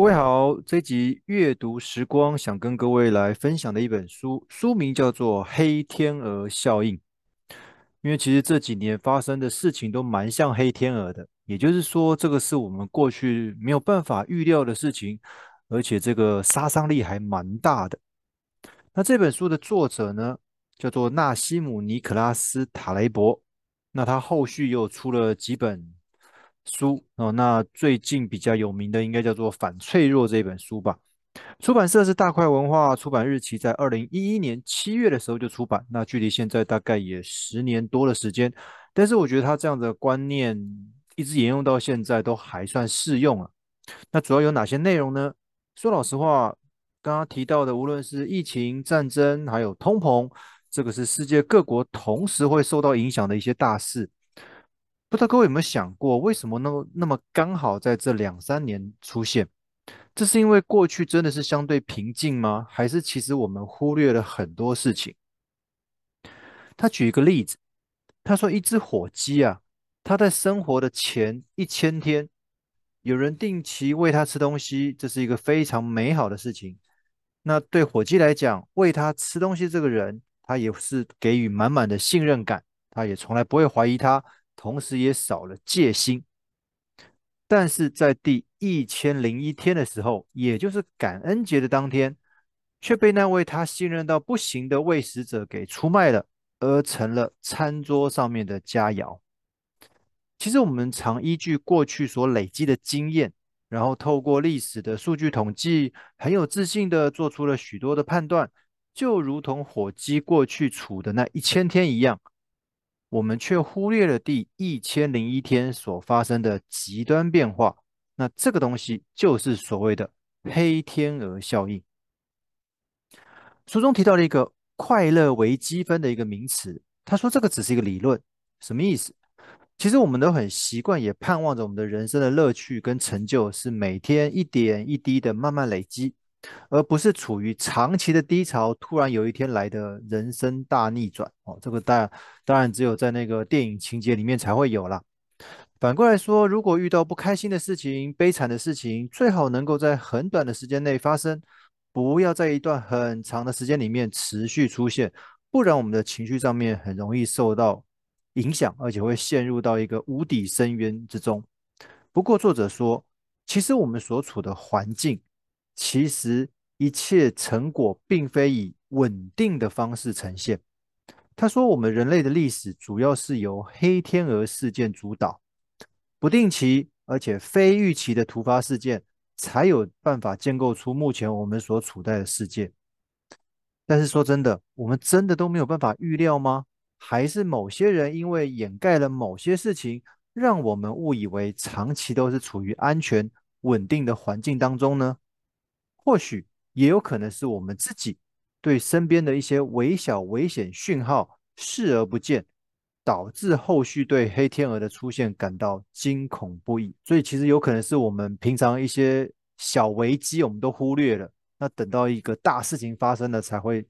各位好，这集阅读时光想跟各位来分享的一本书，书名叫做《黑天鹅效应》。因为其实这几年发生的事情都蛮像黑天鹅的，也就是说，这个是我们过去没有办法预料的事情，而且这个杀伤力还蛮大的。那这本书的作者呢，叫做纳西姆·尼可拉斯·塔雷伯。那他后续又出了几本。书哦，那最近比较有名的应该叫做《反脆弱》这本书吧。出版社是大块文化，出版日期在二零一一年七月的时候就出版，那距离现在大概也十年多的时间。但是我觉得他这样的观念一直沿用到现在都还算适用啊。那主要有哪些内容呢？说老实话，刚刚提到的，无论是疫情、战争，还有通膨，这个是世界各国同时会受到影响的一些大事。不知道各位有没有想过，为什么那么那么刚好在这两三年出现？这是因为过去真的是相对平静吗？还是其实我们忽略了很多事情？他举一个例子，他说一只火鸡啊，它在生活的前一千天，有人定期喂它吃东西，这是一个非常美好的事情。那对火鸡来讲，喂它吃东西这个人，他也是给予满满的信任感，他也从来不会怀疑他。同时也少了戒心，但是在第一千零一天的时候，也就是感恩节的当天，却被那位他信任到不行的喂食者给出卖了，而成了餐桌上面的佳肴。其实我们常依据过去所累积的经验，然后透过历史的数据统计，很有自信的做出了许多的判断，就如同火鸡过去处的那一千天一样。我们却忽略了第一千零一天所发生的极端变化，那这个东西就是所谓的黑天鹅效应。书中提到了一个快乐为积分的一个名词，他说这个只是一个理论，什么意思？其实我们都很习惯，也盼望着我们的人生的乐趣跟成就是每天一点一滴的慢慢累积。而不是处于长期的低潮，突然有一天来的人生大逆转哦，这个当然当然只有在那个电影情节里面才会有啦。反过来说，如果遇到不开心的事情、悲惨的事情，最好能够在很短的时间内发生，不要在一段很长的时间里面持续出现，不然我们的情绪上面很容易受到影响，而且会陷入到一个无底深渊之中。不过作者说，其实我们所处的环境。其实一切成果并非以稳定的方式呈现。他说，我们人类的历史主要是由黑天鹅事件主导，不定期而且非预期的突发事件，才有办法建构出目前我们所处在的世界。但是说真的，我们真的都没有办法预料吗？还是某些人因为掩盖了某些事情，让我们误以为长期都是处于安全稳定的环境当中呢？或许也有可能是我们自己对身边的一些微小危险讯号视而不见，导致后续对黑天鹅的出现感到惊恐不已。所以其实有可能是我们平常一些小危机我们都忽略了，那等到一个大事情发生了才会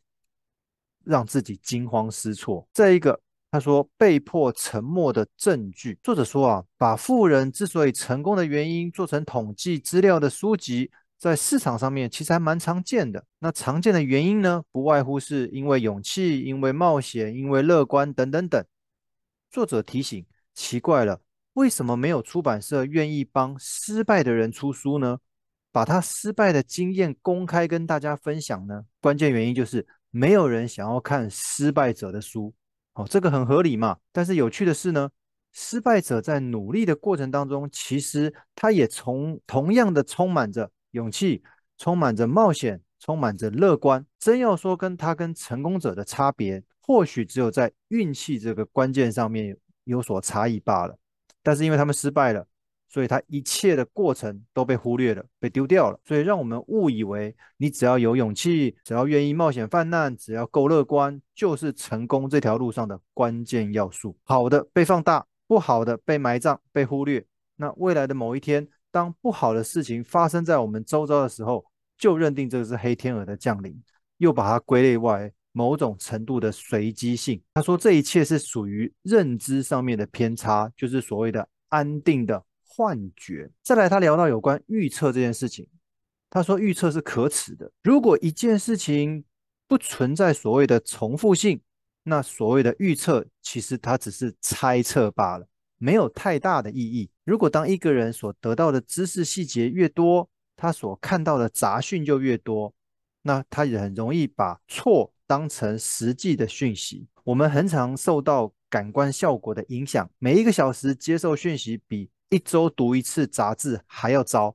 让自己惊慌失措。再一个，他说被迫沉默的证据。作者说啊，把富人之所以成功的原因做成统计资料的书籍。在市场上面其实还蛮常见的。那常见的原因呢，不外乎是因为勇气、因为冒险、因为乐观等等等。作者提醒：奇怪了，为什么没有出版社愿意帮失败的人出书呢？把他失败的经验公开跟大家分享呢？关键原因就是没有人想要看失败者的书。哦，这个很合理嘛。但是有趣的是呢，失败者在努力的过程当中，其实他也从同样的充满着。勇气充满着冒险，充满着乐观。真要说跟他跟成功者的差别，或许只有在运气这个关键上面有所差异罢了。但是因为他们失败了，所以他一切的过程都被忽略了，被丢掉了。所以让我们误以为你只要有勇气，只要愿意冒险犯难，只要够乐观，就是成功这条路上的关键要素。好的被放大，不好的被埋葬、被忽略。那未来的某一天。当不好的事情发生在我们周遭的时候，就认定这个是黑天鹅的降临，又把它归类为某种程度的随机性。他说这一切是属于认知上面的偏差，就是所谓的安定的幻觉。再来，他聊到有关预测这件事情，他说预测是可耻的。如果一件事情不存在所谓的重复性，那所谓的预测其实它只是猜测罢了，没有太大的意义。如果当一个人所得到的知识细节越多，他所看到的杂讯就越多，那他也很容易把错当成实际的讯息。我们很常受到感官效果的影响，每一个小时接受讯息比一周读一次杂志还要糟，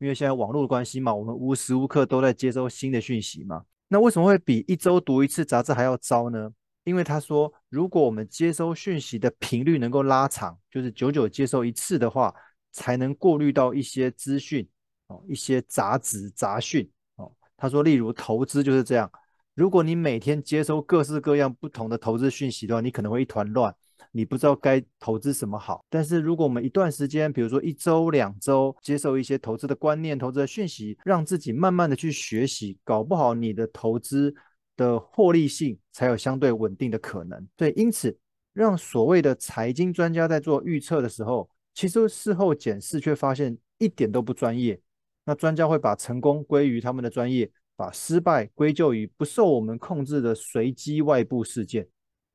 因为现在网络的关系嘛，我们无时无刻都在接收新的讯息嘛。那为什么会比一周读一次杂志还要糟呢？因为他说，如果我们接收讯息的频率能够拉长，就是久久接受一次的话，才能过滤到一些资讯。哦，一些杂质杂讯哦，他说，例如投资就是这样。如果你每天接收各式各样不同的投资讯息的话，你可能会一团乱，你不知道该投资什么好。但是如果我们一段时间，比如说一周、两周，接受一些投资的观念、投资的讯息，让自己慢慢的去学习，搞不好你的投资的获利性才有相对稳定的可能。对，因此让所谓的财经专家在做预测的时候，其实事后检视却发现一点都不专业。那专家会把成功归于他们的专业，把失败归咎于不受我们控制的随机外部事件。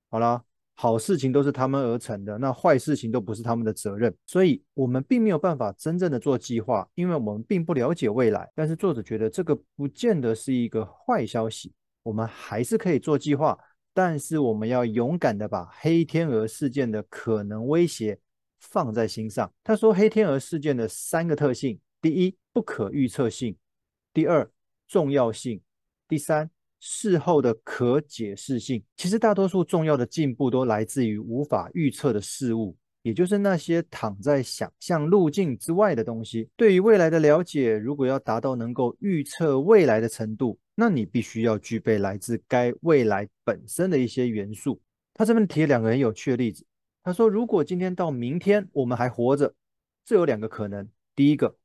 好啦，好事情都是他们而成的，那坏事情都不是他们的责任。所以，我们并没有办法真正的做计划，因为我们并不了解未来。但是，作者觉得这个不见得是一个坏消息，我们还是可以做计划，但是我们要勇敢的把黑天鹅事件的可能威胁放在心上。他说，黑天鹅事件的三个特性。第一，不可预测性；第二，重要性；第三，事后的可解释性。其实，大多数重要的进步都来自于无法预测的事物，也就是那些躺在想象路径之外的东西。对于未来的了解，如果要达到能够预测未来的程度，那你必须要具备来自该未来本身的一些元素。他这边提了两个很有趣的例子。他说，如果今天到明天我们还活着，这有两个可能：第一个，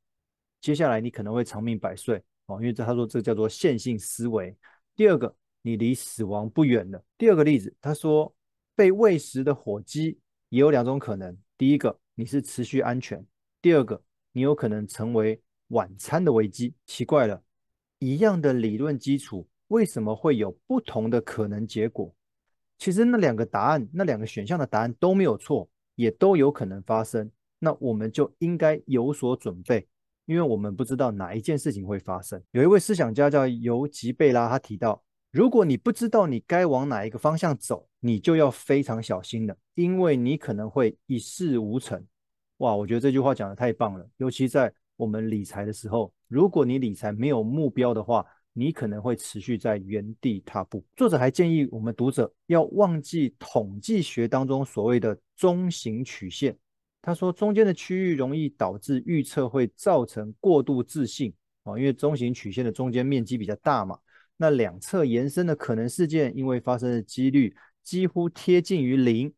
接下来你可能会长命百岁哦，因为这他说这叫做线性思维。第二个，你离死亡不远了。第二个例子，他说被喂食的火鸡也有两种可能：第一个，你是持续安全；第二个，你有可能成为晚餐的危机。奇怪了，一样的理论基础，为什么会有不同的可能结果？其实那两个答案，那两个选项的答案都没有错，也都有可能发生。那我们就应该有所准备。因为我们不知道哪一件事情会发生。有一位思想家叫尤吉贝拉，他提到，如果你不知道你该往哪一个方向走，你就要非常小心了，因为你可能会一事无成。哇，我觉得这句话讲的太棒了。尤其在我们理财的时候，如果你理财没有目标的话，你可能会持续在原地踏步。作者还建议我们读者要忘记统计学当中所谓的中型曲线。他说，中间的区域容易导致预测会造成过度自信啊，因为中型曲线的中间面积比较大嘛，那两侧延伸的可能事件，因为发生的几率几乎贴近于零，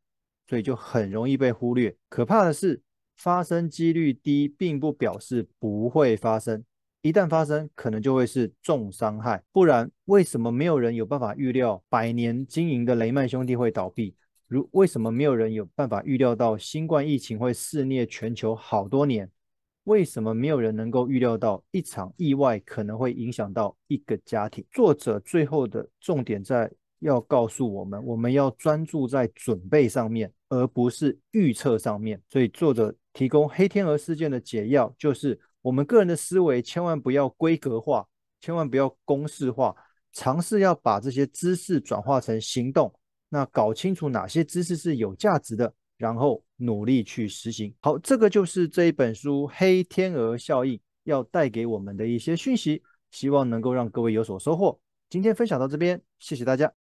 所以就很容易被忽略。可怕的是，发生几率低，并不表示不会发生，一旦发生，可能就会是重伤害。不然，为什么没有人有办法预料百年经营的雷曼兄弟会倒闭？如为什么没有人有办法预料到新冠疫情会肆虐全球好多年？为什么没有人能够预料到一场意外可能会影响到一个家庭？作者最后的重点在要告诉我们，我们要专注在准备上面，而不是预测上面。所以作者提供黑天鹅事件的解药，就是我们个人的思维千万不要规格化，千万不要公式化，尝试要把这些知识转化成行动。那搞清楚哪些知识是有价值的，然后努力去实行。好，这个就是这一本书《黑天鹅效应》要带给我们的一些讯息，希望能够让各位有所收获。今天分享到这边，谢谢大家。